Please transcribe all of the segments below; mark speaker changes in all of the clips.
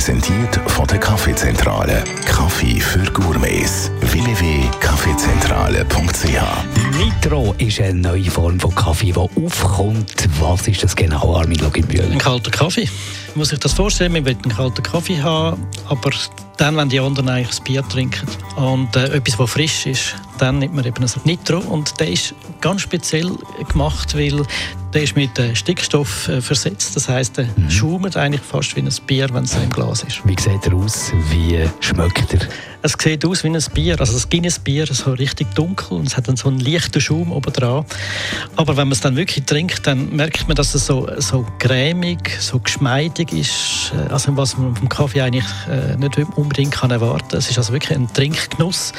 Speaker 1: Präsentiert von der Kaffeezentrale. Kaffee für Gourmets. www.kaffeezentrale.ch
Speaker 2: Nitro ist eine neue Form von Kaffee, die aufkommt. Was ist das genau, Armin Loginbühl?
Speaker 3: Ein kalter Kaffee. Man muss sich das vorstellen, man will einen kalten Kaffee haben, aber dann, wenn die anderen eigentlich das Bier trinken und äh, etwas, was frisch ist, dann nimmt man eben ein Nitro und der ist ganz speziell gemacht, weil der ist mit äh, Stickstoff äh, versetzt. Das heißt, der mhm. schaumt eigentlich fast wie ein Bier, wenn es im Glas ist.
Speaker 2: Wie sieht er aus? Wie schmeckt er?
Speaker 3: Es sieht aus wie ein Bier, also das Guinness-Bier, so richtig dunkel und es hat dann so einen leichten Schaum oben dran. Aber wenn man es dann wirklich trinkt, dann merkt man, dass es so, so cremig, so geschmeidig ist. Äh, also was man vom Kaffee eigentlich nicht unbedingt kann erwarten kann. Es ist also wirklich ein Trinkgenuss.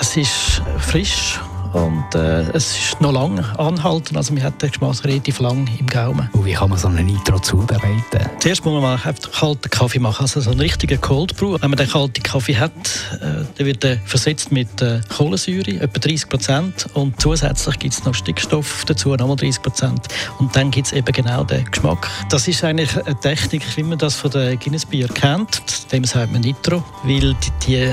Speaker 3: Es ist frisch und äh, es ist noch lange anhalten, also wir hatten den Geschmack relativ lang im Gaumen.
Speaker 2: Und wie kann man so einen Nitro zubereiten?
Speaker 3: Zuerst muss man einfach kalten Kaffee machen, also so einen richtigen Cold Brew. Wenn man den kalten Kaffee hat, äh, dann wird er versetzt mit äh, Kohlensäure, etwa 30 Prozent und zusätzlich gibt es noch Stickstoff dazu, nochmal 30 Prozent und dann gibt es eben genau den Geschmack. Das ist eigentlich eine Technik, wie man das von der Guinness Bier kennt, dem sagt man Nitro, weil die, die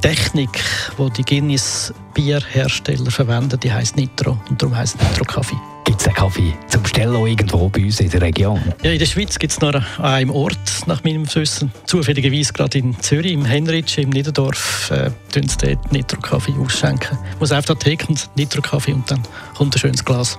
Speaker 3: Technik, die die Guinness Bierhersteller verwenden, die heißt Nitro und darum heißt Nitro Kaffee.
Speaker 2: Gibt es den Kaffee zum Stellen irgendwo bei uns in der Region?
Speaker 3: Ja, in der Schweiz gibt es noch an einem Ort, nach meinem Wissen, zufälligerweise gerade in Zürich, im Henrich, im Niederdorf, äh, sie dort Nitro Kaffee ausschenken. Man muss einfach da Nitro Kaffee und dann kommt ein schönes Glas.